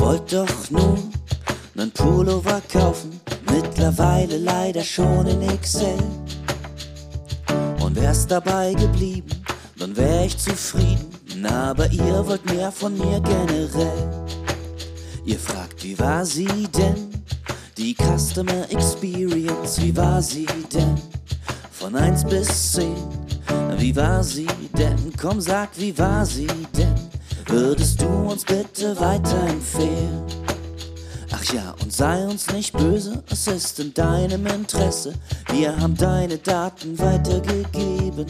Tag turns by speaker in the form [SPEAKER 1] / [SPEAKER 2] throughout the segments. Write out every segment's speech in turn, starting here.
[SPEAKER 1] wollte doch nur nen Pullover kaufen, mittlerweile leider schon in XL. Und wär's dabei geblieben, dann wär ich zufrieden. Aber ihr wollt mehr von mir generell. Ihr fragt, wie war sie denn? Die Customer Experience, wie war sie denn? Von 1 bis 10, wie war sie denn? Komm, sag, wie war sie denn? Würdest du uns bitte weiterempfehlen? Ach ja, und sei uns nicht böse, es ist in deinem Interesse. Wir haben deine Daten weitergegeben.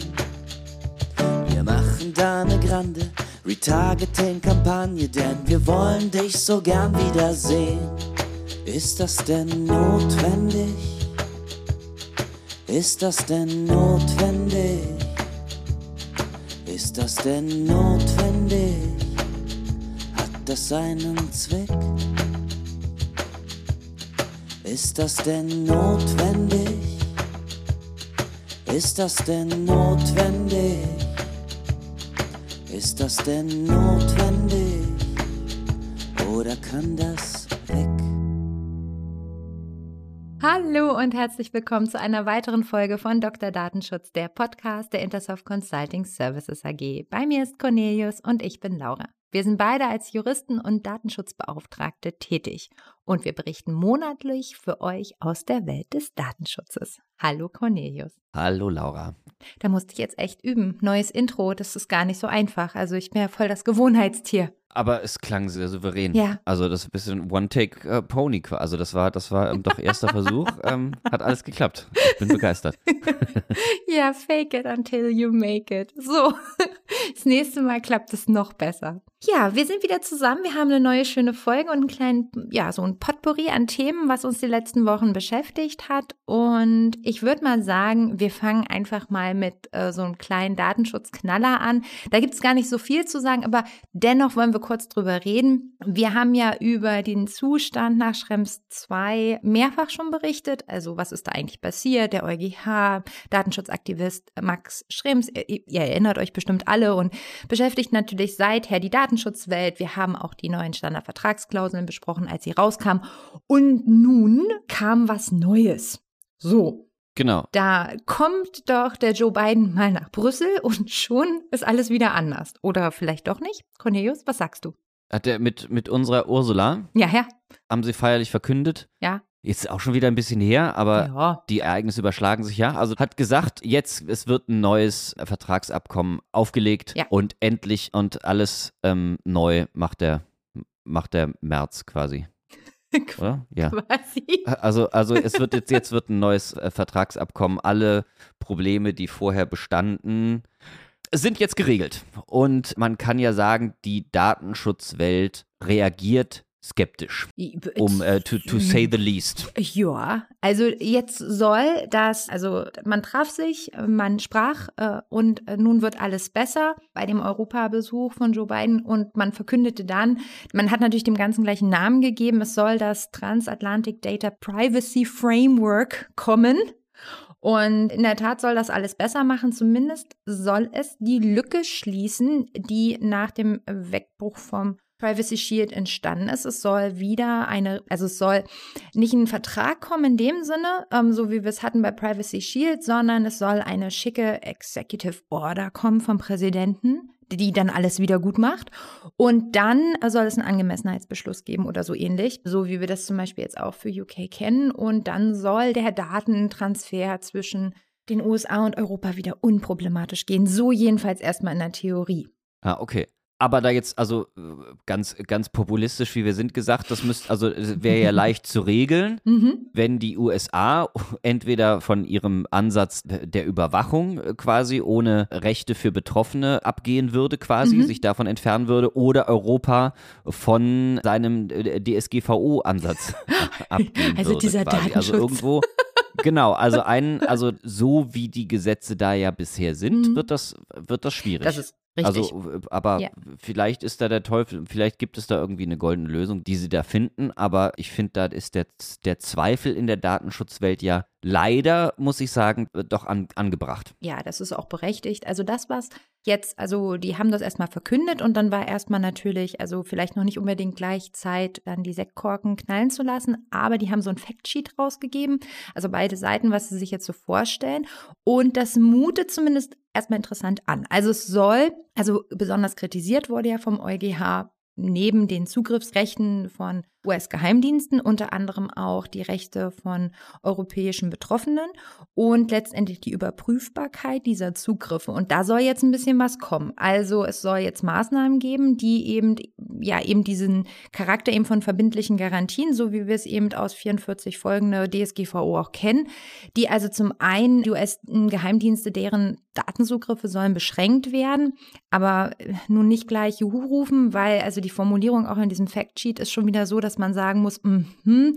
[SPEAKER 1] Wir machen da eine grande Retargeting-Kampagne, denn wir wollen dich so gern wiedersehen. Ist das denn notwendig? Ist das denn notwendig? Ist das denn notwendig? Das einen Zweck? Ist das denn notwendig? Ist das denn notwendig? Ist das denn notwendig? Oder kann das weg?
[SPEAKER 2] Hallo und herzlich willkommen zu einer weiteren Folge von Dr. Datenschutz, der Podcast der Intersoft Consulting Services AG. Bei mir ist Cornelius und ich bin Laura. Wir sind beide als Juristen und Datenschutzbeauftragte tätig und wir berichten monatlich für euch aus der Welt des Datenschutzes. Hallo Cornelius.
[SPEAKER 3] Hallo Laura.
[SPEAKER 2] Da musste ich jetzt echt üben. Neues Intro, das ist gar nicht so einfach. Also ich bin ja voll das Gewohnheitstier.
[SPEAKER 3] Aber es klang sehr souverän.
[SPEAKER 2] Ja.
[SPEAKER 3] Also das ist ein bisschen One-Take-Pony. Also das war, das war ähm, doch erster Versuch. Ähm, hat alles geklappt. Ich bin begeistert.
[SPEAKER 2] ja, fake it until you make it. So, das nächste Mal klappt es noch besser. Ja, wir sind wieder zusammen. Wir haben eine neue schöne Folge und einen kleinen, ja, so ein Potpourri an Themen, was uns die letzten Wochen beschäftigt hat. Und ich würde mal sagen, wir fangen einfach mal mit äh, so einem kleinen Datenschutzknaller an. Da gibt es gar nicht so viel zu sagen, aber dennoch wollen wir kurz drüber reden. Wir haben ja über den Zustand nach Schrems 2 mehrfach schon berichtet. Also was ist da eigentlich passiert? Der EuGH, Datenschutzaktivist Max Schrems, ihr, ihr erinnert euch bestimmt alle und beschäftigt natürlich seither die Datenschutzwelt. Wir haben auch die neuen Standardvertragsklauseln besprochen, als sie rauskamen. Und nun kam was Neues. So,
[SPEAKER 3] Genau.
[SPEAKER 2] da kommt doch der Joe Biden mal nach Brüssel und schon ist alles wieder anders. Oder vielleicht doch nicht? Cornelius, was sagst du?
[SPEAKER 3] Hat er mit, mit unserer Ursula,
[SPEAKER 2] Ja, ja,
[SPEAKER 3] haben sie feierlich verkündet.
[SPEAKER 2] ja.
[SPEAKER 3] Ist auch schon wieder ein bisschen her, aber
[SPEAKER 2] Ja.
[SPEAKER 3] die Ereignisse überschlagen sich ja. Also hat gesagt, jetzt, es wird ein neues Vertragsabkommen aufgelegt
[SPEAKER 2] Ja.
[SPEAKER 3] und endlich und alles ähm, neu macht der, macht der März quasi. Oder? Ja.
[SPEAKER 2] Quasi.
[SPEAKER 3] Also, also es wird jetzt, jetzt wird ein neues äh, Vertragsabkommen. Alle Probleme, die vorher bestanden, sind jetzt geregelt. Und man kann ja sagen, die Datenschutzwelt reagiert skeptisch, um äh, to, to say the least.
[SPEAKER 2] Ja, also jetzt soll das, also man traf sich, man sprach äh, und äh, nun wird alles besser bei dem Europabesuch von Joe Biden und man verkündete dann, man hat natürlich dem Ganzen gleichen Namen gegeben, es soll das Transatlantic Data Privacy Framework kommen. Und in der Tat soll das alles besser machen. Zumindest soll es die Lücke schließen, die nach dem Wegbruch vom Privacy Shield entstanden ist. Es soll wieder eine, also es soll nicht ein Vertrag kommen in dem Sinne, ähm, so wie wir es hatten bei Privacy Shield, sondern es soll eine schicke Executive Order kommen vom Präsidenten, die dann alles wieder gut macht. Und dann soll es einen Angemessenheitsbeschluss geben oder so ähnlich, so wie wir das zum Beispiel jetzt auch für UK kennen. Und dann soll der Datentransfer zwischen den USA und Europa wieder unproblematisch gehen. So jedenfalls erstmal in der Theorie.
[SPEAKER 3] Ah, okay. Aber da jetzt, also ganz, ganz populistisch, wie wir sind, gesagt, das müsste, also es wäre ja leicht zu regeln,
[SPEAKER 2] Mhm.
[SPEAKER 3] wenn die USA entweder von ihrem Ansatz der Überwachung äh, quasi ohne Rechte für Betroffene abgehen würde, quasi,
[SPEAKER 2] Mhm.
[SPEAKER 3] sich davon entfernen würde, oder Europa von seinem äh, DSGVO-Ansatz abgehen
[SPEAKER 2] Also
[SPEAKER 3] würde.
[SPEAKER 2] dieser
[SPEAKER 3] quasi. Also
[SPEAKER 2] Datenschutz.
[SPEAKER 3] irgendwo. Genau, also ein, also so wie die Gesetze da ja bisher sind,
[SPEAKER 2] Mhm.
[SPEAKER 3] wird das, wird das schwierig.
[SPEAKER 2] Das ist richtig.
[SPEAKER 3] Also, aber
[SPEAKER 2] Ja.
[SPEAKER 3] vielleicht ist da der Teufel, vielleicht gibt es da irgendwie eine goldene Lösung, die sie da finden, aber ich finde, da ist der, der Zweifel in der Datenschutzwelt ja leider, muss ich sagen, doch an, angebracht.
[SPEAKER 2] Ja, das ist auch berechtigt. Also das, was jetzt, also die haben das erstmal verkündet und dann war erstmal natürlich, also vielleicht noch nicht unbedingt gleich Zeit, dann die Sektkorken knallen zu lassen, aber die haben so ein Factsheet rausgegeben, also beide Seiten, was sie sich jetzt so vorstellen. Und das mutet zumindest erstmal interessant an. Also es soll, also besonders kritisiert wurde ja vom EuGH neben den Zugriffsrechten von US-Geheimdiensten, unter anderem auch die Rechte von europäischen Betroffenen und letztendlich die Überprüfbarkeit dieser Zugriffe. Und da soll jetzt ein bisschen was kommen. Also es soll jetzt Maßnahmen geben, die eben, ja, eben diesen Charakter eben von verbindlichen Garantien, so wie wir es eben aus 44 folgende DSGVO auch kennen, die also zum einen die US-Geheimdienste, deren Datenzugriffe sollen beschränkt werden, aber nun nicht gleich Juhu rufen, weil also die Formulierung auch in diesem Factsheet ist schon wieder so, dass dass man sagen muss, mm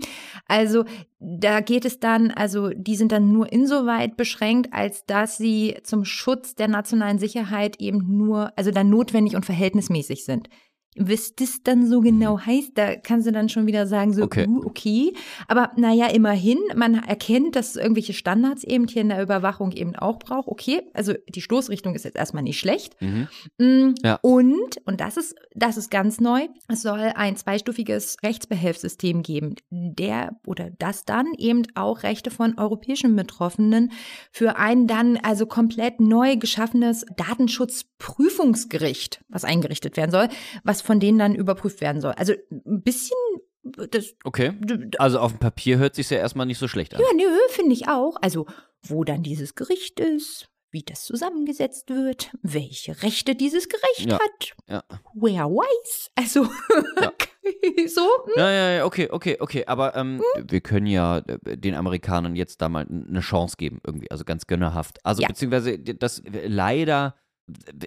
[SPEAKER 2] also da geht es dann, also die sind dann nur insoweit beschränkt, als dass sie zum Schutz der nationalen Sicherheit eben nur, also dann notwendig und verhältnismäßig sind was das dann so genau mhm. heißt, da kannst du dann schon wieder sagen, so, okay. Uh, okay. Aber naja, immerhin, man erkennt, dass es irgendwelche Standards eben hier in der Überwachung eben auch braucht. Okay, also die Stoßrichtung ist jetzt erstmal nicht schlecht. Mhm. Mm, ja. Und, und das ist, das ist ganz neu, es soll ein zweistufiges Rechtsbehelfssystem geben, der oder das dann eben auch Rechte von europäischen Betroffenen für ein dann also komplett neu geschaffenes Datenschutzprüfungsgericht, was eingerichtet werden soll, was von denen dann überprüft werden soll. Also ein bisschen
[SPEAKER 3] das, okay. Also auf dem Papier hört sich ja erstmal nicht so schlecht an.
[SPEAKER 2] Ja, nö, finde ich auch. Also, wo dann dieses Gericht ist, wie das zusammengesetzt wird, welche Rechte dieses Gericht ja. hat. Ja. Where wise? Also, ja. so. Hm?
[SPEAKER 3] Ja, ja, ja, okay, okay, okay. Aber ähm, hm? wir können ja äh, den Amerikanern jetzt da mal eine Chance geben, irgendwie. Also ganz gönnerhaft. Also, beziehungsweise, das leider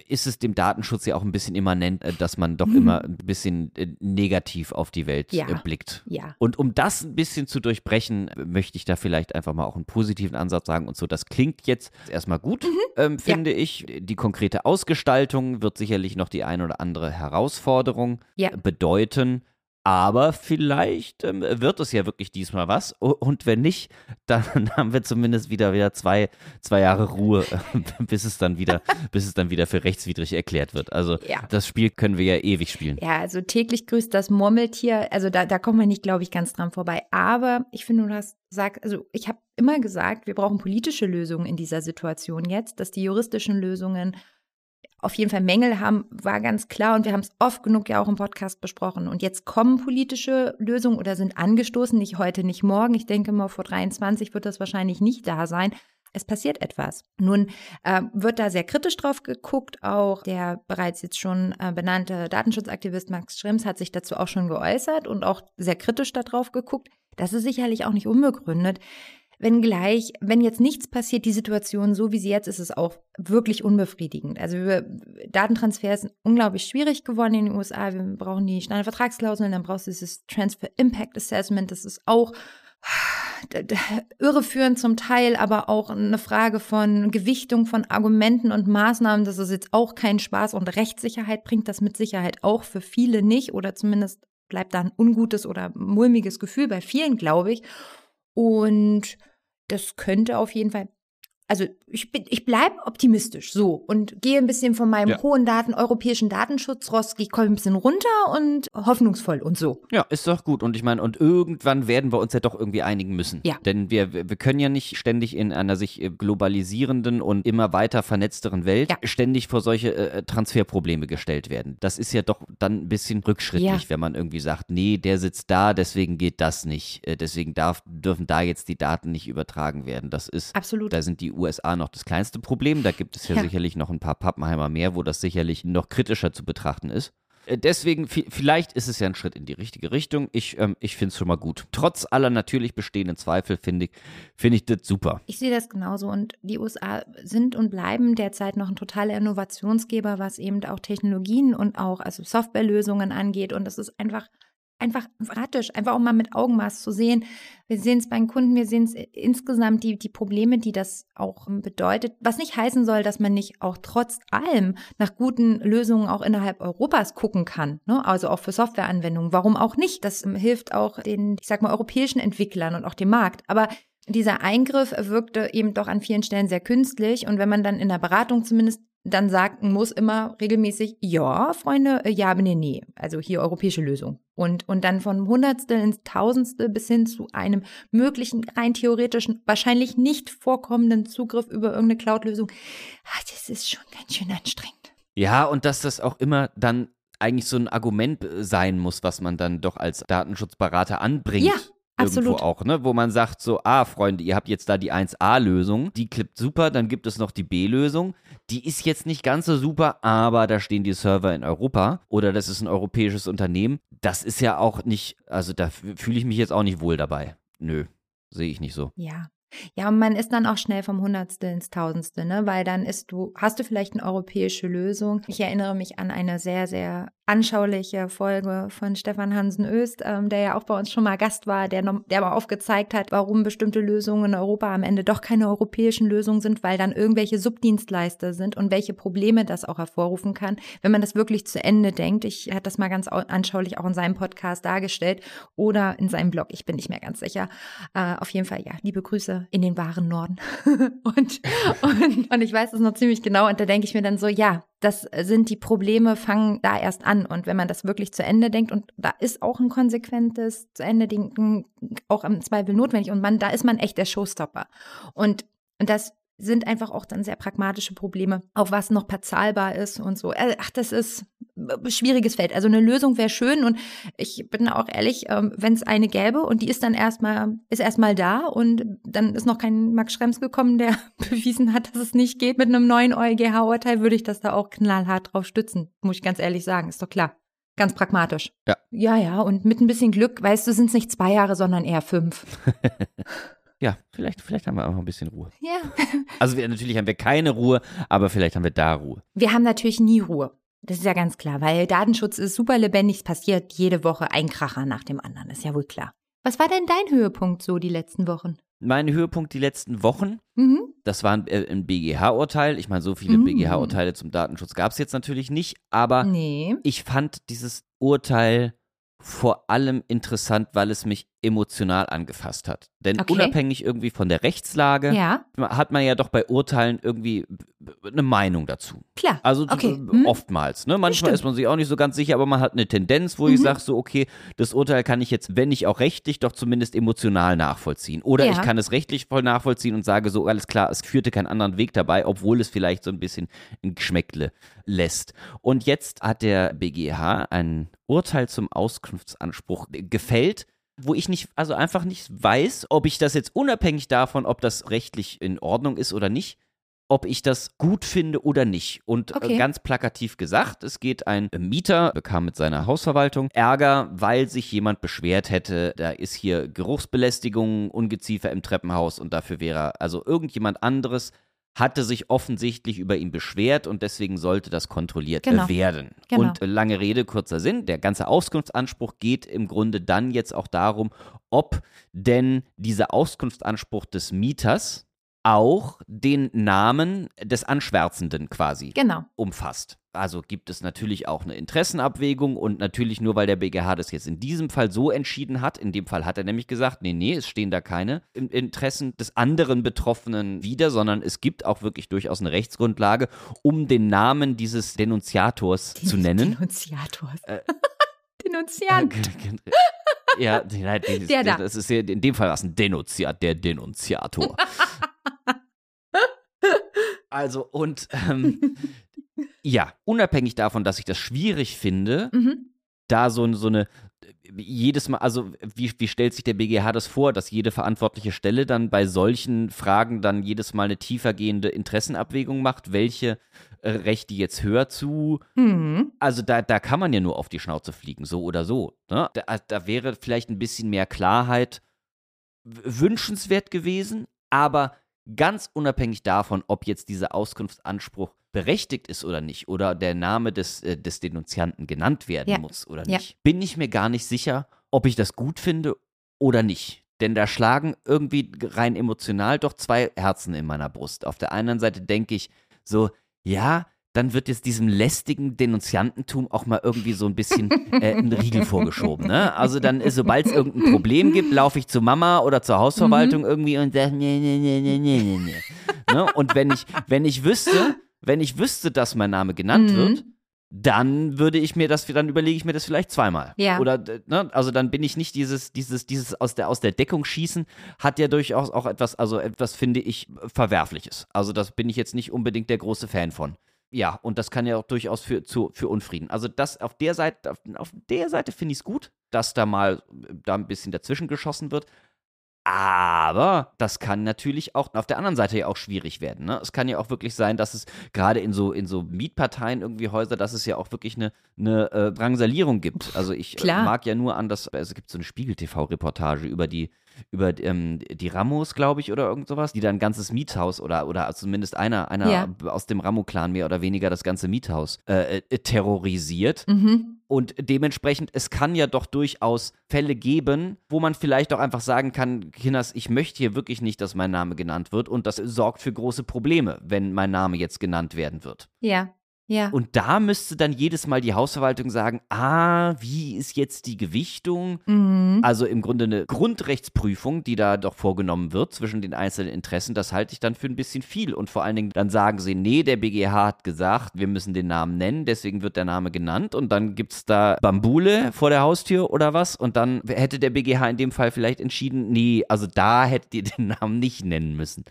[SPEAKER 3] ist es dem Datenschutz ja auch ein bisschen immanent, äh, dass man doch mhm. immer ein bisschen äh, negativ auf die Welt ja. Äh, blickt. Ja. Und um das ein bisschen zu durchbrechen, möchte ich da vielleicht einfach mal auch einen positiven Ansatz sagen und so. Das klingt jetzt erstmal gut, mhm. ähm, finde ja. ich. Die konkrete Ausgestaltung wird sicherlich noch die ein oder andere Herausforderung bedeuten. Aber vielleicht ähm, wird es ja wirklich diesmal was. Und wenn nicht, dann haben wir zumindest wieder wieder zwei, zwei Jahre Ruhe, bis es dann wieder, bis es dann wieder für rechtswidrig erklärt wird. Also ja. das Spiel können wir ja ewig spielen.
[SPEAKER 2] Ja, also täglich grüßt das Murmeltier. Also da, da kommt man nicht, glaube ich, ganz dran vorbei. Aber ich finde, du hast gesagt, also ich habe immer gesagt, wir brauchen politische Lösungen in dieser Situation jetzt, dass die juristischen Lösungen auf jeden Fall Mängel haben, war ganz klar und wir haben es oft genug ja auch im Podcast besprochen. Und jetzt kommen politische Lösungen oder sind angestoßen, nicht heute, nicht morgen. Ich denke mal, vor 23 wird das wahrscheinlich nicht da sein. Es passiert etwas. Nun äh, wird da sehr kritisch drauf geguckt. Auch der bereits jetzt schon äh, benannte Datenschutzaktivist Max Schrems hat sich dazu auch schon geäußert und auch sehr kritisch darauf geguckt. Das ist sicherlich auch nicht unbegründet. Wenngleich, wenn jetzt nichts passiert, die Situation so wie sie jetzt ist, ist auch wirklich unbefriedigend. Also Datentransfer ist unglaublich schwierig geworden in den USA. Wir brauchen die Standardvertragsklauseln, dann brauchst du dieses Transfer Impact Assessment. Das ist auch irreführend zum Teil, aber auch eine Frage von Gewichtung von Argumenten und Maßnahmen. Das ist jetzt auch kein Spaß und Rechtssicherheit bringt das mit Sicherheit auch für viele nicht oder zumindest bleibt da ein ungutes oder mulmiges Gefühl bei vielen, glaube ich. Und das könnte auf jeden Fall also ich bin, ich bleibe optimistisch so und gehe ein bisschen von meinem ja. hohen Daten, europäischen Datenschutzrost, ich komme ein bisschen runter und hoffnungsvoll und so.
[SPEAKER 3] Ja, ist doch gut. Und ich meine, und irgendwann werden wir uns ja doch irgendwie einigen müssen. Ja. Denn wir, wir können ja nicht ständig in einer sich äh, globalisierenden und immer weiter vernetzteren Welt ja. ständig vor solche äh, Transferprobleme gestellt werden. Das ist ja doch dann ein bisschen rückschrittlich, ja. wenn man irgendwie sagt, nee, der sitzt da, deswegen geht das nicht. Äh, deswegen darf, dürfen da jetzt die Daten nicht übertragen werden. Das ist,
[SPEAKER 2] Absolut.
[SPEAKER 3] da sind die USA noch das kleinste Problem. Da gibt es ja, ja. sicherlich noch ein paar Pappenheimer mehr, wo das sicherlich noch kritischer zu betrachten ist. Äh, deswegen, vielleicht ist es ja ein Schritt in die richtige Richtung. Ich, ähm, ich finde es schon mal gut. Trotz aller natürlich bestehenden Zweifel finde ich, find ich das super.
[SPEAKER 2] Ich sehe das genauso. Und die USA sind und bleiben derzeit noch ein totaler Innovationsgeber, was eben auch Technologien und auch also Softwarelösungen angeht. Und das ist einfach einfach praktisch, einfach auch mal mit Augenmaß zu sehen. Wir sehen es beim Kunden, wir sehen es insgesamt die, die Probleme, die das auch bedeutet. Was nicht heißen soll, dass man nicht auch trotz allem nach guten Lösungen auch innerhalb Europas gucken kann. Ne? Also auch für Softwareanwendungen. Warum auch nicht? Das hilft auch den, ich sag mal, europäischen Entwicklern und auch dem Markt. Aber dieser Eingriff wirkte eben doch an vielen Stellen sehr künstlich. Und wenn man dann in der Beratung zumindest dann sagen muss immer regelmäßig, ja, Freunde, äh, ja, nee, nee. Also hier europäische Lösung. Und, und dann von Hundertstel ins Tausendstel bis hin zu einem möglichen, rein theoretischen, wahrscheinlich nicht vorkommenden Zugriff über irgendeine Cloud-Lösung. Ah, das ist schon ganz schön anstrengend.
[SPEAKER 3] Ja, und dass das auch immer dann eigentlich so ein Argument äh, sein muss, was man dann doch als Datenschutzberater anbringt.
[SPEAKER 2] Ja,
[SPEAKER 3] Irgendwo
[SPEAKER 2] absolut.
[SPEAKER 3] auch, ne? Wo man sagt so, ah, Freunde, ihr habt jetzt da die 1A-Lösung, die klippt super, dann gibt es noch die B-Lösung. Die ist jetzt nicht ganz so super, aber da stehen die Server in Europa oder das ist ein europäisches Unternehmen. Das ist ja auch nicht, also da fühle ich mich jetzt auch nicht wohl dabei. Nö, sehe ich nicht so.
[SPEAKER 2] Ja. Ja, und man ist dann auch schnell vom Hundertstel ins Tausendstel, ne? Weil dann ist du, hast du vielleicht eine europäische Lösung. Ich erinnere mich an eine sehr, sehr anschauliche Folge von Stefan Hansen Öst, ähm, der ja auch bei uns schon mal Gast war, der, noch, der mal aufgezeigt hat, warum bestimmte Lösungen in Europa am Ende doch keine europäischen Lösungen sind, weil dann irgendwelche Subdienstleister sind und welche Probleme das auch hervorrufen kann, wenn man das wirklich zu Ende denkt. Ich hatte das mal ganz au- anschaulich auch in seinem Podcast dargestellt oder in seinem Blog. Ich bin nicht mehr ganz sicher. Äh, auf jeden Fall, ja, liebe Grüße in den wahren Norden. und, und, und ich weiß es noch ziemlich genau. Und da denke ich mir dann so, ja, das sind die Probleme, fangen da erst an. Und wenn man das wirklich zu Ende denkt, und da ist auch ein konsequentes zu Ende denken auch im Zweifel notwendig. Und man, da ist man echt der Showstopper. Und, und das sind einfach auch dann sehr pragmatische Probleme, auf was noch bezahlbar ist und so. Äh, Ach, das ist ein schwieriges Feld. Also eine Lösung wäre schön und ich bin auch ehrlich, ähm, wenn es eine gäbe und die ist dann erstmal, ist erstmal da und dann ist noch kein Max Schrems gekommen, der bewiesen hat, dass es nicht geht mit einem neuen EuGH-Urteil, würde ich das da auch knallhart drauf stützen. Muss ich ganz ehrlich sagen, ist doch klar. Ganz pragmatisch.
[SPEAKER 3] Ja.
[SPEAKER 2] Ja, ja, und mit ein bisschen Glück, weißt du, sind es nicht zwei Jahre, sondern eher fünf.
[SPEAKER 3] Ja, vielleicht, vielleicht haben wir auch noch ein bisschen Ruhe.
[SPEAKER 2] Ja.
[SPEAKER 3] Also wir, natürlich haben wir keine Ruhe, aber vielleicht haben wir da Ruhe.
[SPEAKER 2] Wir haben natürlich nie Ruhe. Das ist ja ganz klar, weil Datenschutz ist super lebendig, es passiert jede Woche ein Kracher nach dem anderen, ist ja wohl klar. Was war denn dein Höhepunkt so die letzten Wochen?
[SPEAKER 3] Mein Höhepunkt die letzten Wochen,
[SPEAKER 2] Mhm.
[SPEAKER 3] das war ein, äh, ein BGH-Urteil. Ich meine, so viele
[SPEAKER 2] Mm.
[SPEAKER 3] BGH-Urteile zum Datenschutz gab es jetzt natürlich nicht, aber
[SPEAKER 2] Nee.
[SPEAKER 3] ich fand dieses Urteil vor allem interessant, weil es mich emotional angefasst hat. Denn
[SPEAKER 2] Okay.
[SPEAKER 3] unabhängig irgendwie von der Rechtslage
[SPEAKER 2] Ja,
[SPEAKER 3] hat man ja doch bei Urteilen irgendwie eine Meinung dazu.
[SPEAKER 2] klar.
[SPEAKER 3] Also
[SPEAKER 2] Okay.
[SPEAKER 3] äh,
[SPEAKER 2] Hm?
[SPEAKER 3] oftmals. Ne? Manchmal ist man sich auch nicht so ganz sicher, aber man hat eine Tendenz, wo ich
[SPEAKER 2] Mhm.
[SPEAKER 3] sage so, okay, das Urteil kann ich jetzt, wenn nicht auch rechtlich, doch zumindest emotional nachvollziehen. Oder
[SPEAKER 2] Ja.
[SPEAKER 3] ich kann es rechtlich voll nachvollziehen und sage so, alles klar, es führte keinen anderen Weg dabei, obwohl es vielleicht so ein bisschen ein Geschmäckle lässt. Und jetzt hat der BGH ein Urteil zum Auskunftsanspruch gefällt, wo ich nicht, also einfach nicht weiß, ob ich das jetzt unabhängig davon, ob das rechtlich in Ordnung ist oder nicht, ob ich das gut finde oder nicht. Und
[SPEAKER 2] Okay.
[SPEAKER 3] äh, ganz plakativ gesagt, es geht ein Mieter, bekam mit seiner Hausverwaltung Ärger, weil sich jemand beschwert hätte, da ist hier Geruchsbelästigung, Ungeziefer im Treppenhaus und dafür wäre, also irgendjemand anderes hatte sich offensichtlich über ihn beschwert und deswegen sollte das kontrolliert
[SPEAKER 2] Genau.
[SPEAKER 3] werden.
[SPEAKER 2] Genau.
[SPEAKER 3] Und äh, lange Rede, kurzer Sinn, der ganze Auskunftsanspruch geht im Grunde dann jetzt auch darum, ob denn dieser Auskunftsanspruch des Mieters auch den Namen des Anschwärzenden quasi
[SPEAKER 2] Genau.
[SPEAKER 3] umfasst. Also gibt es natürlich auch eine Interessenabwägung und natürlich nur, weil der BGH das jetzt in diesem Fall so entschieden hat, in dem Fall hat er nämlich gesagt, nee, nee, es stehen da keine In- Interessen des anderen Betroffenen wider, sondern es gibt auch wirklich durchaus eine Rechtsgrundlage, um den Namen dieses Denunziators zu nennen.
[SPEAKER 2] Denunziators.
[SPEAKER 3] Äh,
[SPEAKER 2] Denunziant.
[SPEAKER 3] ja, nein, das,
[SPEAKER 2] Der da.
[SPEAKER 3] das ist ja, in dem Fall war es ein Denunziat, der Denunziator. also, und ähm, ja, unabhängig davon, dass ich das schwierig finde,
[SPEAKER 2] Mhm.
[SPEAKER 3] da so, so eine jedes Mal, also wie, wie stellt sich der BGH das vor, dass jede verantwortliche Stelle dann bei solchen Fragen dann jedes Mal eine tiefergehende Interessenabwägung macht, welche äh, Rechte jetzt höher zu
[SPEAKER 2] Mhm.
[SPEAKER 3] also da, da kann man ja nur auf die Schnauze fliegen, so oder so. Ne? Da, da wäre vielleicht ein bisschen mehr Klarheit wünschenswert gewesen, aber ganz unabhängig davon, ob jetzt dieser Auskunftsanspruch berechtigt ist oder nicht, oder der Name des, äh, des Denunzianten genannt werden
[SPEAKER 2] Ja.
[SPEAKER 3] muss oder
[SPEAKER 2] Ja.
[SPEAKER 3] nicht, bin ich mir gar nicht sicher, ob ich das gut finde oder nicht. Denn da schlagen irgendwie rein emotional doch zwei Herzen in meiner Brust. Auf der einen Seite denke ich so, ja, dann wird jetzt diesem lästigen Denunziantentum auch mal irgendwie so ein bisschen äh, ein Riegel vorgeschoben. Ne? Also dann, ist, sobald es irgendein Problem gibt, laufe ich zu Mama oder zur Hausverwaltung mhm. irgendwie und sage, nee, nee, nee, nee, nee, nee, nee. Ne? Und wenn ich, wenn ich wüsste, wenn ich wüsste, dass mein Name genannt mhm. wird, dann würde ich mir das, dann überlege ich mir das vielleicht zweimal.
[SPEAKER 2] Ja.
[SPEAKER 3] Oder, ne, also dann bin ich nicht dieses, dieses, dieses aus der, aus der Deckung schießen, hat ja durchaus auch etwas, also etwas, finde ich, Verwerfliches. Also das bin ich jetzt nicht unbedingt der große Fan von. Ja, und das kann ja auch durchaus für, zu, für Unfrieden. Also das auf der Seite, auf, auf der Seite finde ich es gut, dass da mal da ein bisschen dazwischen geschossen wird. Aber das kann natürlich auch auf der anderen Seite ja auch schwierig werden. Ne? Es kann ja auch wirklich sein, dass es gerade in so, in so Mietparteien irgendwie Häuser, dass es ja auch wirklich eine, eine äh, Drangsalierung gibt. Also ich äh, mag ja nur an das, also es gibt so eine Spiegel-TV-Reportage über die über ähm, die Ramos, glaube ich, oder irgend sowas, die dann ein ganzes Miethaus oder, oder zumindest einer, einer ja. aus dem Ramo-Clan mehr oder weniger das ganze Miethaus äh, äh, terrorisiert.
[SPEAKER 2] Mhm.
[SPEAKER 3] Und dementsprechend, es kann ja doch durchaus Fälle geben, wo man vielleicht auch einfach sagen kann, Kinders, ich möchte hier wirklich nicht, dass mein Name genannt wird. Und das sorgt für große Probleme, wenn mein Name jetzt genannt werden wird.
[SPEAKER 2] Ja. Ja.
[SPEAKER 3] Und da müsste dann jedes Mal die Hausverwaltung sagen, ah, wie ist jetzt die Gewichtung?
[SPEAKER 2] Mhm.
[SPEAKER 3] Also im Grunde eine Grundrechtsprüfung, die da doch vorgenommen wird zwischen den einzelnen Interessen, das halte ich dann für ein bisschen viel. Und vor allen Dingen dann sagen sie, nee, der BGH hat gesagt, wir müssen den Namen nennen, deswegen wird der Name genannt und dann gibt es da Bambule vor der Haustür oder was und dann hätte der BGH in dem Fall vielleicht entschieden, nee, also da hättet ihr den Namen nicht nennen müssen.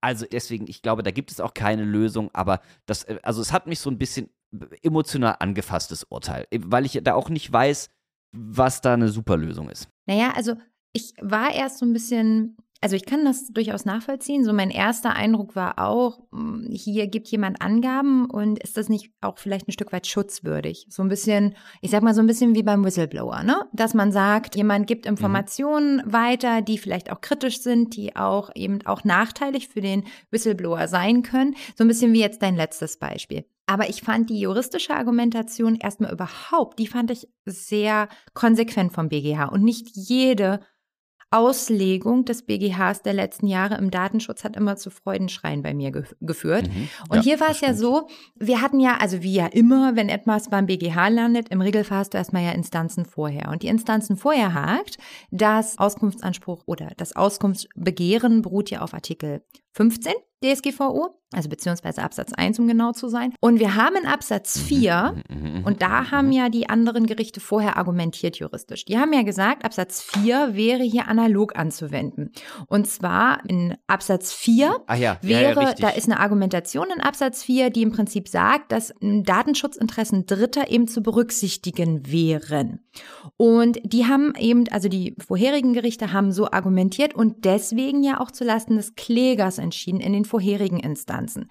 [SPEAKER 3] Also deswegen, ich glaube, da gibt es auch keine Lösung, aber das, äh, also es hat mich so ein bisschen emotional angefasstes Urteil, weil ich da auch nicht weiß, was da eine super Lösung ist.
[SPEAKER 2] Naja, also ich war erst so ein bisschen also ich kann das durchaus nachvollziehen. So mein erster Eindruck war auch, hm, hier gibt jemand Angaben und ist das nicht auch vielleicht ein Stück weit schutzwürdig? So ein bisschen, ich sag mal so ein bisschen wie beim Whistleblower, ne? Dass man sagt, jemand gibt mhm. Informationen mhm. weiter, die vielleicht auch kritisch sind, die auch eben auch nachteilig für den Whistleblower sein können. So ein bisschen wie jetzt dein letztes Beispiel. Aber ich fand die juristische Argumentation erstmal überhaupt, die fand ich sehr konsequent vom BGH und nicht jede Auslegung des BGHs der letzten Jahre im Datenschutz hat immer zu Freudenschreien bei mir ge geführt. Mhm. Und ja, hier war es ja so, wir hatten ja, also wie ja immer, wenn etwas beim BGH landet, im Regelfall hast du erstmal ja Instanzen vorher. Und die Instanzen vorher hakt, dass Auskunftsanspruch oder das Auskunftsbegehren beruht ja auf Artikel 15 DSGVO, also beziehungsweise Absatz 1, um genau zu sein. Und wir haben in Absatz 4, mhm. und da haben ja die anderen Gerichte vorher argumentiert juristisch. Die haben ja gesagt, Absatz 4 wäre hier analog anzuwenden. Und zwar in Absatz 4
[SPEAKER 3] ah ja,
[SPEAKER 2] wäre,
[SPEAKER 3] ja, ja,
[SPEAKER 2] da ist eine Argumentation in Absatz 4, die im Prinzip sagt, dass Datenschutzinteressen Dritter eben zu berücksichtigen wären. Und die haben eben, also die vorherigen Gerichte haben so argumentiert und deswegen ja auch zulasten des Klägers entschieden in den vorherigen Instanzen.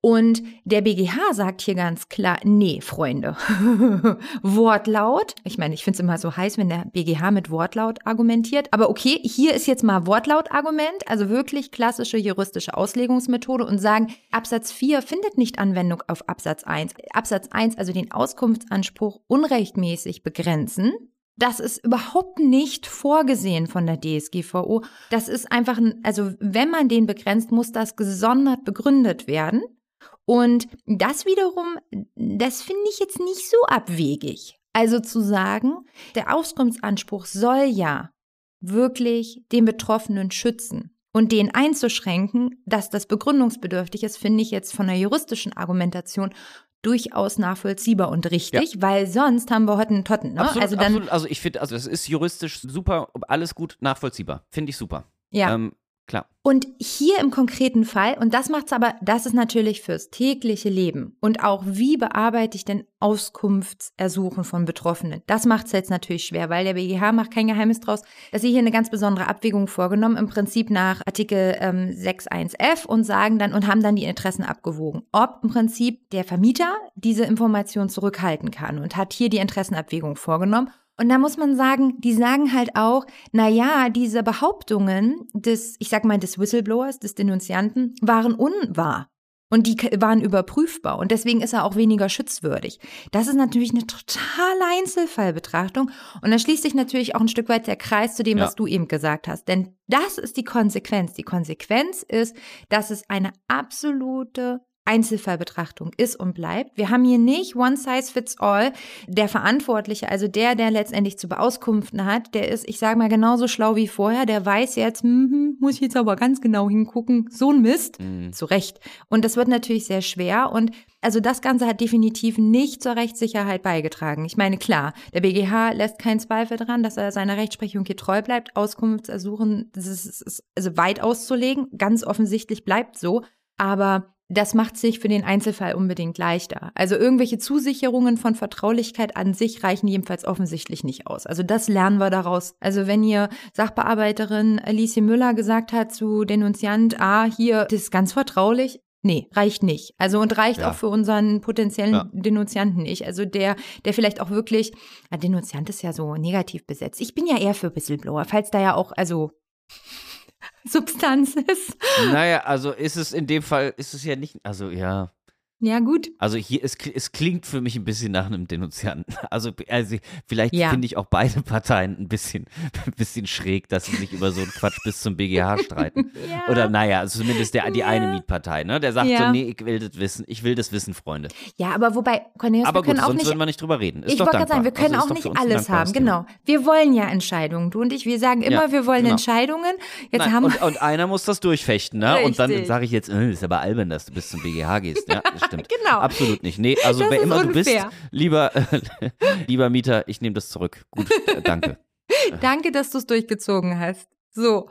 [SPEAKER 2] Und der BGH sagt hier ganz klar, nee, Freunde, Wortlaut. Ich meine, ich finde es immer so heiß, wenn der BGH mit Wortlaut argumentiert. Aber okay, hier ist jetzt mal Wortlautargument, also wirklich klassische juristische Auslegungsmethode und sagen, Absatz 4 findet nicht Anwendung auf Absatz 1. Absatz 1, also den Auskunftsanspruch unrechtmäßig begrenzen, das ist überhaupt nicht vorgesehen von der DSGVO. Das ist einfach, ein, also wenn man den begrenzt, muss das gesondert begründet werden. Und das wiederum, das finde ich jetzt nicht so abwegig. Also zu sagen, der Auskunftsanspruch soll ja wirklich den Betroffenen schützen. Und den einzuschränken, dass das begründungsbedürftig ist, finde ich jetzt von der juristischen Argumentation durchaus nachvollziehbar und richtig, ja. weil sonst haben wir heute einen Totten. Ne?
[SPEAKER 3] Absolut,
[SPEAKER 2] also,
[SPEAKER 3] dann, absolut. also ich finde, also es ist juristisch super, alles gut nachvollziehbar. Finde ich super.
[SPEAKER 2] Ja.
[SPEAKER 3] Ähm, Klar.
[SPEAKER 2] Und hier im konkreten Fall, und das macht es aber, das ist natürlich fürs tägliche Leben und auch wie bearbeite ich denn Auskunftsersuchen von Betroffenen. Das macht es jetzt natürlich schwer, weil der BGH macht kein Geheimnis draus, dass sie hier eine ganz besondere Abwägung vorgenommen, im Prinzip nach Artikel ähm, 6.1f und sagen dann und haben dann die Interessen abgewogen, ob im Prinzip der Vermieter diese Information zurückhalten kann und hat hier die Interessenabwägung vorgenommen und da muss man sagen, die sagen halt auch, na ja, diese Behauptungen des, ich sag mal, des Whistleblowers, des Denunzianten, waren unwahr. Und die waren überprüfbar und deswegen ist er auch weniger schutzwürdig. Das ist natürlich eine totale Einzelfallbetrachtung und da schließt sich natürlich auch ein Stück weit der Kreis zu dem, ja. was du eben gesagt hast. Denn das ist die Konsequenz. Die Konsequenz ist, dass es eine absolute Einzelfallbetrachtung ist und bleibt. Wir haben hier nicht one size fits all. Der Verantwortliche, also der, der letztendlich zu beauskunften hat, der ist, ich sage mal, genauso schlau wie vorher. Der weiß jetzt, hm, muss ich jetzt aber ganz genau hingucken. So ein Mist. Mhm. Zu Recht. Und das wird natürlich sehr schwer. Und also das Ganze hat definitiv nicht zur Rechtssicherheit beigetragen. Ich meine, klar, der BGH lässt keinen Zweifel dran, dass er seiner Rechtsprechung hier treu bleibt. Auskunftsersuchen, das ist, ist also weit auszulegen. Ganz offensichtlich bleibt so. Aber das macht sich für den Einzelfall unbedingt leichter. Also irgendwelche Zusicherungen von Vertraulichkeit an sich reichen jedenfalls offensichtlich nicht aus. Also das lernen wir daraus. Also wenn ihr Sachbearbeiterin Alice Müller gesagt hat zu Denunziant, ah, hier, das ist ganz vertraulich, Nee, reicht nicht. Also und reicht ja. auch für unseren potenziellen ja. Denunzianten nicht. Also der, der vielleicht auch wirklich, ja, Denunziant ist ja so negativ besetzt. Ich bin ja eher für Whistleblower, falls da ja auch, also Substanz ist.
[SPEAKER 3] Naja, also ist es in dem Fall, ist es ja nicht, also ja.
[SPEAKER 2] Ja, gut.
[SPEAKER 3] Also hier, es, es klingt für mich ein bisschen nach einem Denunzianten. Also, also vielleicht ja. finde ich auch beide Parteien ein bisschen, ein bisschen schräg, dass sie sich über so einen Quatsch bis zum BGH streiten. ja. Oder naja, zumindest der, die ja. eine Mietpartei, ne? Der sagt so, nee, ich will das wissen, ich will das wissen, Freunde.
[SPEAKER 2] Ja, aber wobei, Cornelius,
[SPEAKER 3] aber
[SPEAKER 2] wir können
[SPEAKER 3] gut,
[SPEAKER 2] auch
[SPEAKER 3] sonst
[SPEAKER 2] nicht,
[SPEAKER 3] würden wir nicht drüber reden. Ist
[SPEAKER 2] ich
[SPEAKER 3] wollte
[SPEAKER 2] gerade sagen, wir können
[SPEAKER 3] also
[SPEAKER 2] auch nicht alles haben, genau. Wir wollen ja Entscheidungen, du und ich, wir sagen immer, wir wollen genau. Entscheidungen. Jetzt
[SPEAKER 3] Nein,
[SPEAKER 2] haben
[SPEAKER 3] und, und, einer muss das durchfechten, ne? Richtig. Und dann sage ich jetzt, äh, ist aber albern, dass du bis zum BGH gehst. Das stimmt.
[SPEAKER 2] genau.
[SPEAKER 3] Absolut nicht. Nee, also das wer immer unfair. du bist, lieber, äh, lieber Mieter, ich nehme das zurück. Gut, äh, danke.
[SPEAKER 2] danke, dass du es durchgezogen hast. So.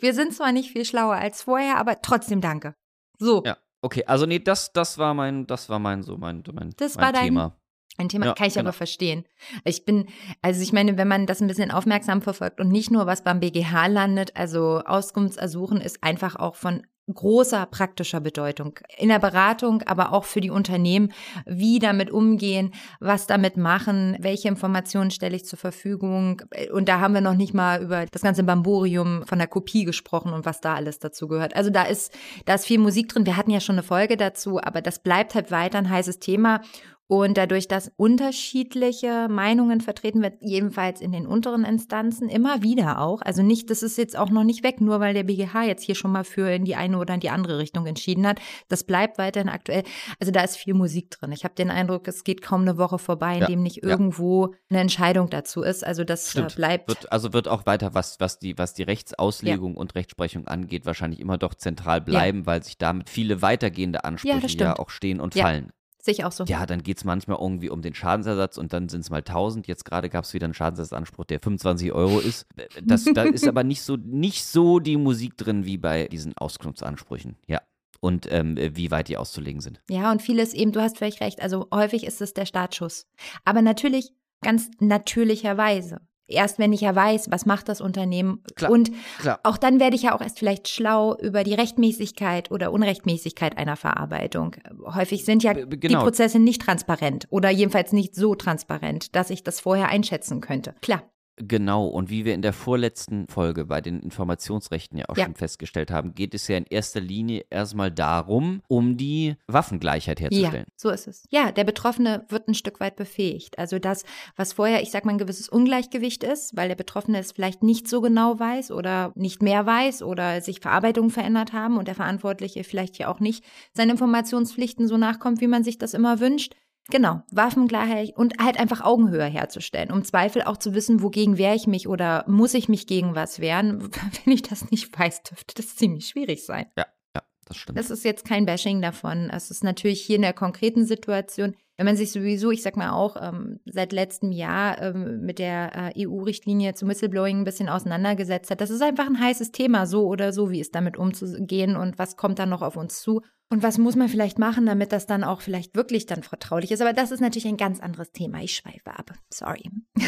[SPEAKER 2] Wir sind zwar nicht viel schlauer als vorher, aber trotzdem danke. So.
[SPEAKER 3] Ja, okay. Also nee, das, das war mein, das war mein, so mein, mein,
[SPEAKER 2] das
[SPEAKER 3] mein
[SPEAKER 2] war dein,
[SPEAKER 3] Thema.
[SPEAKER 2] Ein Thema ja, kann ich genau. aber verstehen. Ich bin, also ich meine, wenn man das ein bisschen aufmerksam verfolgt und nicht nur was beim BGH landet, also Auskunftsersuchen ist einfach auch von großer praktischer Bedeutung in der Beratung, aber auch für die Unternehmen, wie damit umgehen, was damit machen, welche Informationen stelle ich zur Verfügung. Und da haben wir noch nicht mal über das ganze Bamborium von der Kopie gesprochen und was da alles dazu gehört. Also da ist, da ist viel Musik drin. Wir hatten ja schon eine Folge dazu, aber das bleibt halt weiter ein heißes Thema. Und dadurch, dass unterschiedliche Meinungen vertreten wird, jedenfalls in den unteren Instanzen, immer wieder auch. Also nicht, das ist jetzt auch noch nicht weg, nur weil der BGH jetzt hier schon mal für in die eine oder in die andere Richtung entschieden hat. Das bleibt weiterhin aktuell. Also da ist viel Musik drin. Ich habe den Eindruck, es geht kaum eine Woche vorbei, in ja, dem nicht irgendwo ja. eine Entscheidung dazu ist. Also das äh, Stimmt. bleibt.
[SPEAKER 3] Wird, also wird auch weiter, was, was, die, was die Rechtsauslegung ja. und Rechtsprechung angeht, wahrscheinlich immer doch zentral bleiben, weil sich damit viele weitergehende Ansprüche ja, auch stehen und fallen.
[SPEAKER 2] Sehe ich auch so.
[SPEAKER 3] Ja, dann geht es manchmal irgendwie um den Schadensersatz und dann sind es mal 1000. Jetzt gerade gab es wieder einen Schadensersatzanspruch, der 25 Euro ist. Das, da ist aber nicht so, nicht so die Musik drin wie bei diesen Auskunftsansprüchen. Ja und ähm, wie weit die auszulegen sind.
[SPEAKER 2] Ja, und vieles eben, du hast völlig recht, also häufig ist es der Startschuss. Aber natürlich ganz natürlicherweise erst wenn ich ja weiß, was macht das Unternehmen klar, und klar. auch dann werde ich ja auch erst vielleicht schlau über die Rechtmäßigkeit oder Unrechtmäßigkeit einer Verarbeitung. Häufig sind ja genau. die Prozesse nicht transparent oder jedenfalls nicht so transparent, dass ich das vorher einschätzen könnte. Klar.
[SPEAKER 3] Genau, und wie wir in der vorletzten Folge bei den Informationsrechten ja auch ja. schon festgestellt haben, geht es ja in erster Linie erstmal darum, um die Waffengleichheit herzustellen.
[SPEAKER 2] Ja, so ist es. Ja, der Betroffene wird ein Stück weit befähigt. Also das, was vorher, ich sag mal, ein gewisses Ungleichgewicht ist, weil der Betroffene es vielleicht nicht so genau weiß oder nicht mehr weiß oder sich Verarbeitungen verändert haben und der Verantwortliche vielleicht ja auch nicht seinen Informationspflichten so nachkommt, wie man sich das immer wünscht Genau, Waffengleichheit und halt einfach Augenhöhe herzustellen, um Zweifel auch zu wissen, wogegen wehre ich mich oder muss ich mich gegen was wehren. Wenn ich das nicht weiß, dürfte das ziemlich schwierig sein.
[SPEAKER 3] Ja, ja, das stimmt.
[SPEAKER 2] Das ist jetzt kein Bashing davon. Es ist natürlich hier in der konkreten Situation, wenn man sich sowieso, ich sag mal auch, ähm, seit letztem Jahr ähm, mit der äh, EU-Richtlinie zum Whistleblowing ein bisschen auseinandergesetzt hat, das ist einfach ein heißes Thema, so oder so, wie es damit umzugehen und was kommt dann noch auf uns zu. Und was muss man vielleicht machen, damit das dann auch vielleicht wirklich dann vertraulich ist? Aber das ist natürlich ein ganz anderes Thema. Ich schweife ab. Sorry.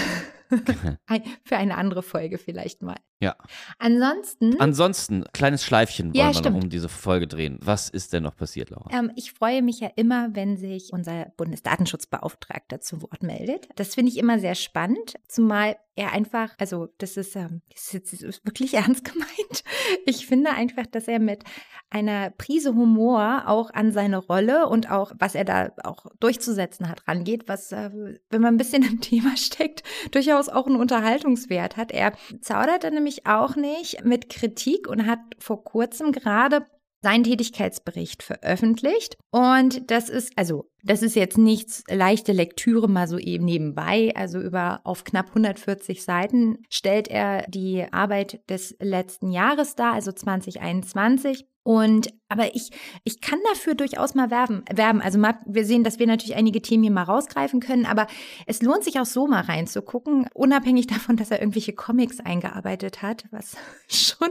[SPEAKER 2] Für eine andere Folge vielleicht mal.
[SPEAKER 3] Ja.
[SPEAKER 2] Ansonsten.
[SPEAKER 3] Ansonsten, kleines Schleifchen wollen ja, wir noch um diese Folge drehen. Was ist denn noch passiert, Laura?
[SPEAKER 2] Ähm, ich freue mich ja immer, wenn sich unser Bundesdatenschutzbeauftragter zu Wort meldet. Das finde ich immer sehr spannend, zumal er einfach, also das ist, ähm, das ist jetzt wirklich ernst gemeint. Ich finde einfach, dass er mit einer Prise Humor auch an seine Rolle und auch, was er da auch durchzusetzen hat, rangeht, was, äh, wenn man ein bisschen im Thema steckt, durchaus auch einen Unterhaltungswert hat. Er zauderte nämlich auch nicht mit Kritik und hat vor kurzem gerade seinen Tätigkeitsbericht veröffentlicht. Und das ist, also, das ist jetzt nichts leichte Lektüre mal so eben nebenbei. Also über auf knapp 140 Seiten stellt er die Arbeit des letzten Jahres dar, also 2021. Und aber ich, ich kann dafür durchaus mal werben. werben. Also mal, wir sehen, dass wir natürlich einige Themen hier mal rausgreifen können, aber es lohnt sich auch so mal reinzugucken, unabhängig davon, dass er irgendwelche Comics eingearbeitet hat, was schon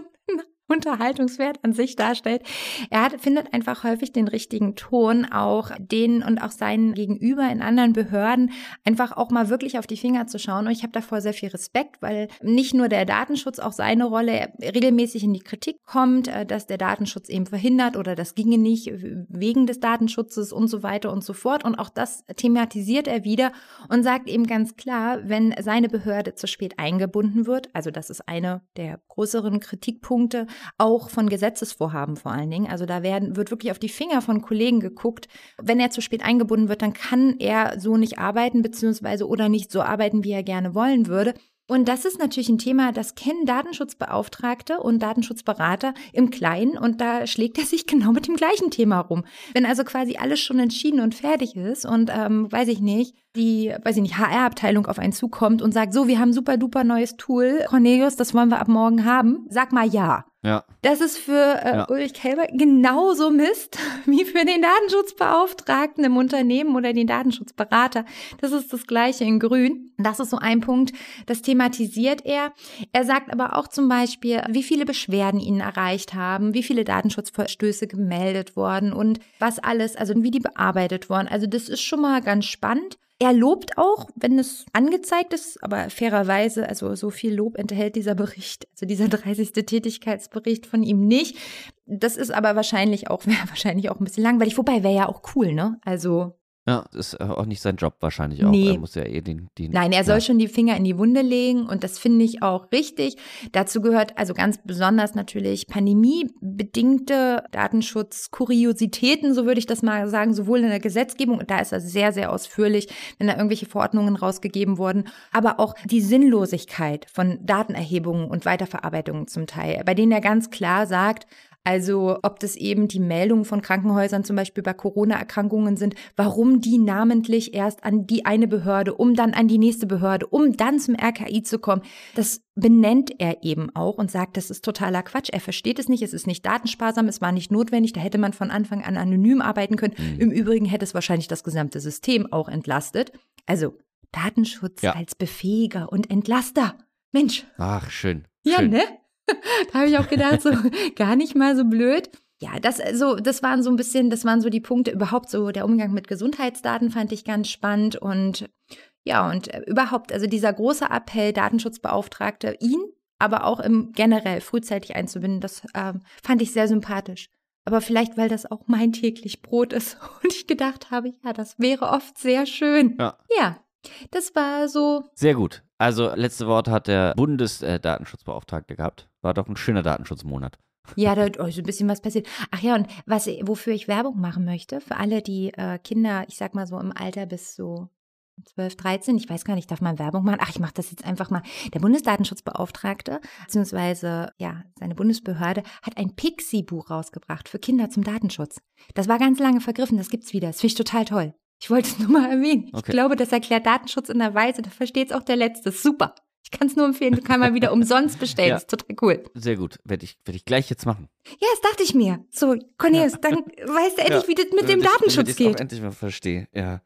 [SPEAKER 2] Unterhaltungswert an sich darstellt. Er hat, findet einfach häufig den richtigen Ton, auch den und auch seinen Gegenüber in anderen Behörden einfach auch mal wirklich auf die Finger zu schauen. Und ich habe davor sehr viel Respekt, weil nicht nur der Datenschutz auch seine Rolle regelmäßig in die Kritik kommt, äh, dass der Datenschutz eben verhindert oder das ginge nicht wegen des Datenschutzes und so weiter und so fort. Und auch das thematisiert er wieder und sagt eben ganz klar, wenn seine Behörde zu spät eingebunden wird, also das ist eine der größeren Kritikpunkte, auch von Gesetzesvorhaben vor allen Dingen. Also da werden, wird wirklich auf die Finger von Kollegen geguckt. Wenn er zu spät eingebunden wird, dann kann er so nicht arbeiten, beziehungsweise oder nicht so arbeiten, wie er gerne wollen würde. Und das ist natürlich ein Thema, das kennen Datenschutzbeauftragte und Datenschutzberater im Kleinen und da schlägt er sich genau mit dem gleichen Thema rum. Wenn also quasi alles schon entschieden und fertig ist und ähm, weiß ich nicht, die, weiß ich nicht, HR-Abteilung auf einen zukommt und sagt, so, wir haben super duper neues Tool, Cornelius, das wollen wir ab morgen haben, sag mal ja.
[SPEAKER 3] Ja.
[SPEAKER 2] Das ist für äh, ja. Ulrich Kelber genauso Mist wie für den Datenschutzbeauftragten im Unternehmen oder den Datenschutzberater. Das ist das Gleiche in Grün. Das ist so ein Punkt, das thematisiert er. Er sagt aber auch zum Beispiel, wie viele Beschwerden ihn erreicht haben, wie viele Datenschutzverstöße gemeldet worden und was alles, also wie die bearbeitet wurden. Also das ist schon mal ganz spannend. Er lobt auch, wenn es angezeigt ist, aber fairerweise, also so viel Lob enthält dieser Bericht, also dieser 30. Tätigkeitsbericht von ihm nicht. Das ist aber wahrscheinlich auch, wäre wahrscheinlich auch ein bisschen langweilig, wobei wäre ja auch cool, ne? Also
[SPEAKER 3] ja, ist auch nicht sein Job wahrscheinlich auch.
[SPEAKER 2] Nee.
[SPEAKER 3] Er muss ja eh den, den
[SPEAKER 2] Nein, er soll schon die Finger in die Wunde legen und das finde ich auch richtig. Dazu gehört also ganz besonders natürlich pandemiebedingte Datenschutzkuriositäten, so würde ich das mal sagen, sowohl in der Gesetzgebung, und da ist er sehr, sehr ausführlich, wenn da irgendwelche Verordnungen rausgegeben wurden, aber auch die Sinnlosigkeit von Datenerhebungen und Weiterverarbeitungen zum Teil, bei denen er ganz klar sagt, also ob das eben die Meldungen von Krankenhäusern zum Beispiel bei Corona-Erkrankungen sind, warum die namentlich erst an die eine Behörde, um dann an die nächste Behörde, um dann zum RKI zu kommen. Das benennt er eben auch und sagt, das ist totaler Quatsch. Er versteht es nicht, es ist nicht datensparsam, es war nicht notwendig, da hätte man von Anfang an anonym arbeiten können. Mhm. Im Übrigen hätte es wahrscheinlich das gesamte System auch entlastet. Also Datenschutz ja. als Befähiger und Entlaster. Mensch.
[SPEAKER 3] Ach, schön.
[SPEAKER 2] Ja,
[SPEAKER 3] schön.
[SPEAKER 2] ne? da habe ich auch gedacht, so gar nicht mal so blöd. Ja, das so, das waren so ein bisschen, das waren so die Punkte überhaupt so der Umgang mit Gesundheitsdaten fand ich ganz spannend und ja und äh, überhaupt also dieser große Appell Datenschutzbeauftragte ihn, aber auch im generell frühzeitig einzubinden, das äh, fand ich sehr sympathisch. Aber vielleicht, weil das auch mein täglich Brot ist und ich gedacht habe, ja, das wäre oft sehr schön.
[SPEAKER 3] Ja.
[SPEAKER 2] Ja, das war so.
[SPEAKER 3] Sehr gut. Also, letzte Wort hat der Bundesdatenschutzbeauftragte gehabt. War doch ein schöner Datenschutzmonat.
[SPEAKER 2] Ja, da ist oh, ein bisschen was passiert. Ach ja, und was, wofür ich Werbung machen möchte, für alle, die äh, Kinder, ich sag mal so im Alter bis so 12, 13, ich weiß gar nicht, darf man Werbung machen? Ach, ich mache das jetzt einfach mal. Der Bundesdatenschutzbeauftragte, beziehungsweise ja, seine Bundesbehörde, hat ein Pixie-Buch rausgebracht für Kinder zum Datenschutz. Das war ganz lange vergriffen, das gibt's wieder. Das finde ich total toll. Ich wollte es nur mal erwähnen. Okay. Ich glaube, das erklärt Datenschutz in der Weise, da versteht es auch der Letzte. Super. Ich kann es nur empfehlen, du kannst mal wieder umsonst bestellen. Ja. Das ist total cool.
[SPEAKER 3] Sehr gut. Werde ich, werd ich gleich jetzt machen.
[SPEAKER 2] Ja, das dachte ich mir. So, Cornelius, ja. dann weißt du endlich, ja. wie das mit dem ich, Datenschutz geht. Ich
[SPEAKER 3] endlich mal verstehe. Ja.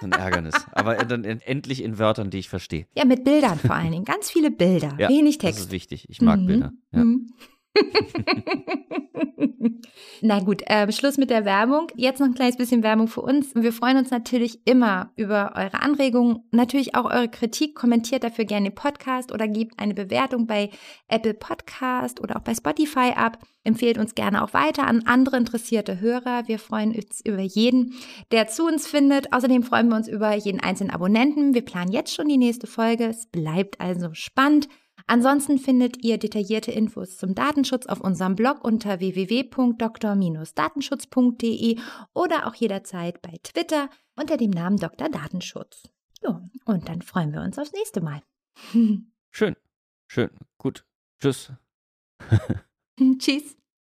[SPEAKER 3] Ein Ärgernis. Aber dann endlich in Wörtern, die ich verstehe.
[SPEAKER 2] Ja, mit Bildern vor allen Dingen. Ganz viele Bilder. Wenig Text.
[SPEAKER 3] Das ist wichtig. Ich mag mhm. Bilder. Ja. Mhm.
[SPEAKER 2] Na gut, äh, Schluss mit der Werbung. Jetzt noch ein kleines bisschen Werbung für uns. Wir freuen uns natürlich immer über eure Anregungen, natürlich auch eure Kritik. Kommentiert dafür gerne den Podcast oder gebt eine Bewertung bei Apple Podcast oder auch bei Spotify ab. Empfehlt uns gerne auch weiter an andere interessierte Hörer. Wir freuen uns über jeden, der zu uns findet. Außerdem freuen wir uns über jeden einzelnen Abonnenten. Wir planen jetzt schon die nächste Folge. Es bleibt also spannend. Ansonsten findet ihr detaillierte Infos zum Datenschutz auf unserem Blog unter www.dr-datenschutz.de oder auch jederzeit bei Twitter unter dem Namen Dr. Datenschutz. Ja, und dann freuen wir uns aufs nächste Mal.
[SPEAKER 3] Schön, schön, gut. Tschüss.
[SPEAKER 2] Tschüss.